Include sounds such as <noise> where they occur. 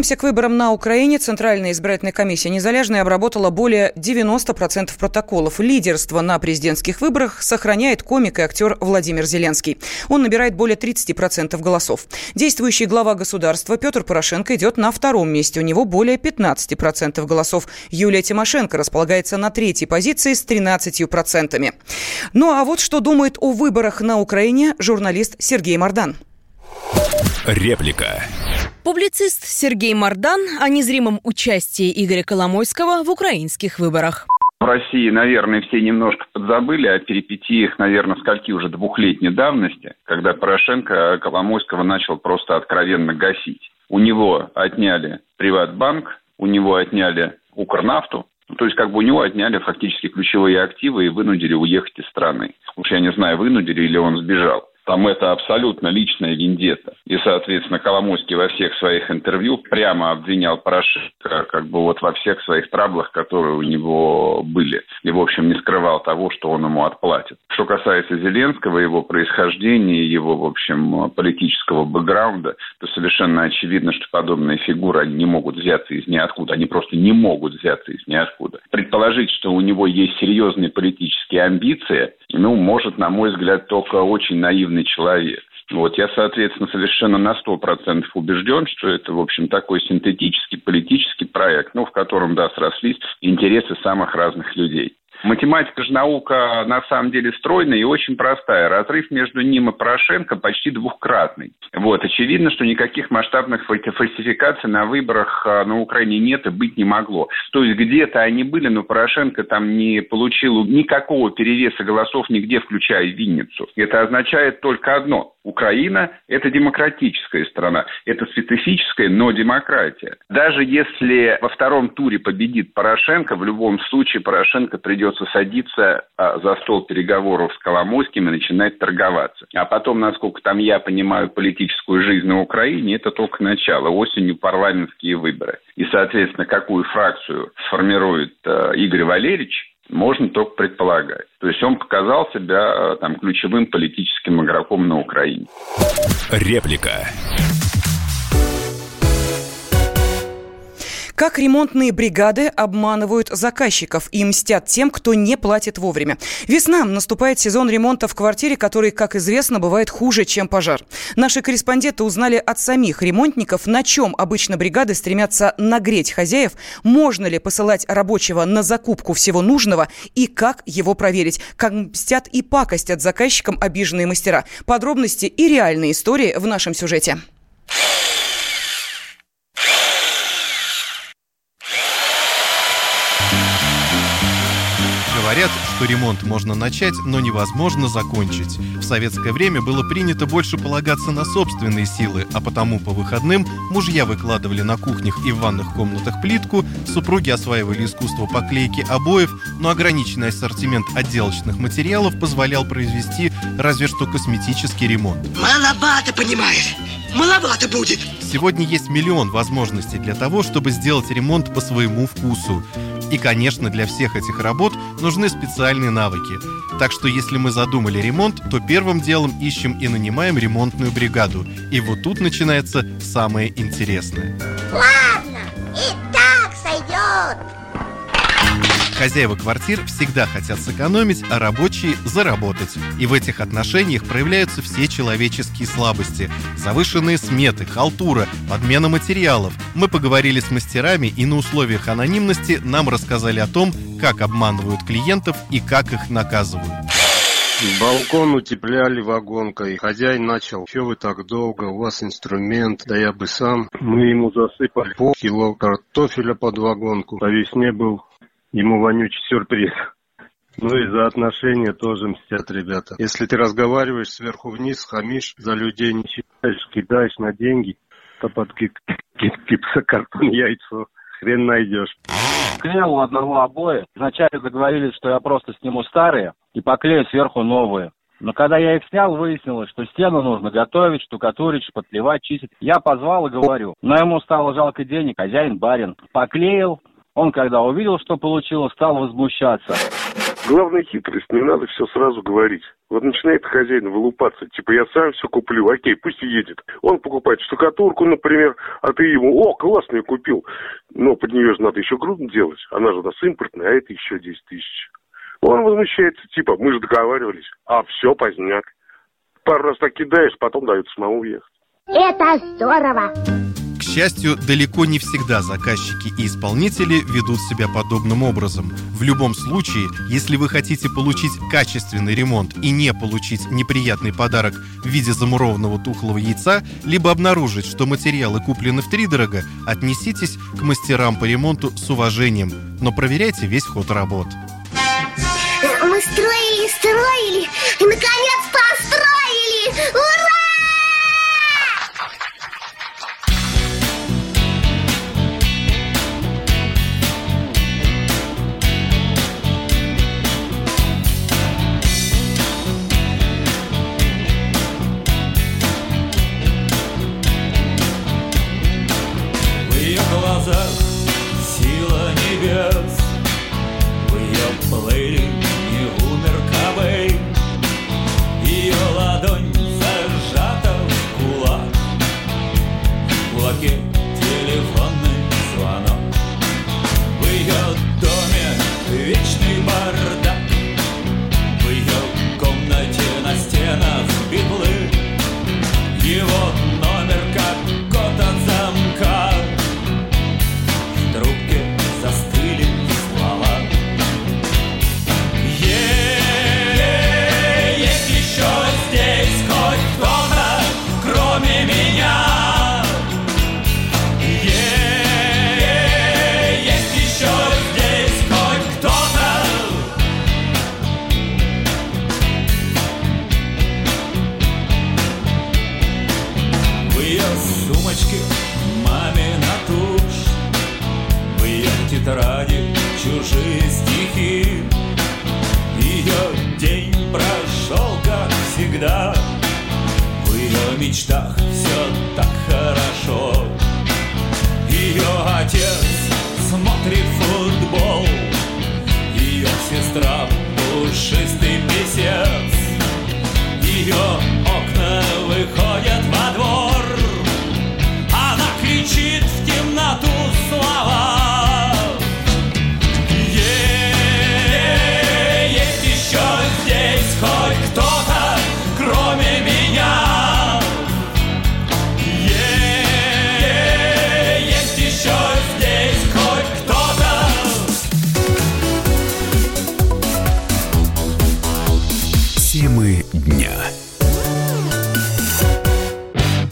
Возвращаемся к выборам на Украине. Центральная избирательная комиссия «Незалежная» обработала более 90% протоколов. Лидерство на президентских выборах сохраняет комик и актер Владимир Зеленский. Он набирает более 30% голосов. Действующий глава государства Петр Порошенко идет на втором месте. У него более 15% голосов. Юлия Тимошенко располагается на третьей позиции с 13%. Ну а вот что думает о выборах на Украине журналист Сергей Мордан. Реплика. Публицист Сергей Мардан о незримом участии Игоря Коломойского в украинских выборах. В России, наверное, все немножко подзабыли о перипетиях, наверное, скольки уже двухлетней давности, когда Порошенко Коломойского начал просто откровенно гасить. У него отняли Приватбанк, у него отняли Укрнафту, то есть как бы у него отняли фактически ключевые активы и вынудили уехать из страны. Уж я не знаю, вынудили или он сбежал. Там это абсолютно личная вендетта. И, соответственно, Коломойский во всех своих интервью прямо обвинял Порошенко как бы вот во всех своих траблах, которые у него были. И, в общем, не скрывал того, что он ему отплатит. Что касается Зеленского, его происхождения, его, в общем, политического бэкграунда, то совершенно очевидно, что подобные фигуры, они не могут взяться из ниоткуда. Они просто не могут взяться из ниоткуда. Предположить, что у него есть серьезные политические амбиции, ну, может, на мой взгляд, только очень наивный человек. Вот, я, соответственно, совершенно на сто процентов убежден, что это, в общем, такой синтетический политический проект, ну, в котором, да, срослись интересы самых разных людей. Математика же наука на самом деле стройная и очень простая. Разрыв между ним и Порошенко почти двухкратный. Вот. Очевидно, что никаких масштабных фальсификаций на выборах а, на Украине нет и быть не могло. То есть где-то они были, но Порошенко там не получил никакого перевеса голосов нигде, включая Винницу. Это означает только одно. Украина – это демократическая страна. Это специфическая, но демократия. Даже если во втором туре победит Порошенко, в любом случае Порошенко придется садиться а, за стол переговоров с Коломойским и начинать торговаться. А потом, насколько там я понимаю политическую жизнь на Украине, это только начало. Осенью парламентские выборы. И, соответственно, какую фракцию сформирует э, Игорь Валерьевич, можно только предполагать. То есть он показал себя э, там ключевым политическим игроком на Украине. Реплика. Как ремонтные бригады обманывают заказчиков и мстят тем, кто не платит вовремя. Весна. Наступает сезон ремонта в квартире, который, как известно, бывает хуже, чем пожар. Наши корреспонденты узнали от самих ремонтников, на чем обычно бригады стремятся нагреть хозяев, можно ли посылать рабочего на закупку всего нужного и как его проверить, как мстят и пакостят заказчикам обиженные мастера. Подробности и реальные истории в нашем сюжете. Говорят, что ремонт можно начать, но невозможно закончить. В советское время было принято больше полагаться на собственные силы, а потому по выходным мужья выкладывали на кухнях и в ванных комнатах плитку, супруги осваивали искусство поклейки обоев, но ограниченный ассортимент отделочных материалов позволял произвести разве что косметический ремонт. Маловато, понимаешь? Маловато будет. Сегодня есть миллион возможностей для того, чтобы сделать ремонт по своему вкусу. И, конечно, для всех этих работ нужны специальные навыки. Так что если мы задумали ремонт, то первым делом ищем и нанимаем ремонтную бригаду. И вот тут начинается самое интересное. Ладно, и так сойдет. Хозяева квартир всегда хотят сэкономить, а рабочие – заработать. И в этих отношениях проявляются все человеческие слабости. Завышенные сметы, халтура, подмена материалов. Мы поговорили с мастерами и на условиях анонимности нам рассказали о том, как обманывают клиентов и как их наказывают. Балкон утепляли вагонкой. Хозяин начал. Че вы так долго? У вас инструмент. Да я бы сам. Мы ему засыпали полкило картофеля под вагонку. По весне был ему вонючий сюрприз. Ну и за отношения тоже мстят ребята. Если ты разговариваешь сверху вниз, хамишь, за людей не считаешь, кидаешь на деньги, то под гипсокартон <laughs> яйцо хрен найдешь. Клеил у одного обои. Вначале договорились, что я просто сниму старые и поклею сверху новые. Но когда я их снял, выяснилось, что стену нужно готовить, штукатурить, шпатлевать, чистить. Я позвал и говорю. Но ему стало жалко денег, хозяин барин. Поклеил, он, когда увидел, что получилось, стал возмущаться. Главная хитрость, не надо все сразу говорить. Вот начинает хозяин вылупаться, типа я сам все куплю, окей, пусть едет. Он покупает штукатурку, например, а ты ему, о, классно, я купил. Но под нее же надо еще грудно делать, она же у нас импортная, а это еще 10 тысяч. Он возмущается, типа, мы же договаривались, а все поздняк. Пару раз так кидаешь, потом дают самому уехать. Это здорово! Счастью, далеко не всегда заказчики и исполнители ведут себя подобным образом. В любом случае, если вы хотите получить качественный ремонт и не получить неприятный подарок в виде замурованного тухлого яйца, либо обнаружить, что материалы куплены втридорого, отнеситесь к мастерам по ремонту с уважением, но проверяйте весь ход работ. Мы строили, строили и, наконец, сумочке мамина тушь. В ее тетради чужие стихи. Ее день прошел, как всегда. В ее мечтах все так хорошо. Ее отец смотрит футбол. Ее сестра писец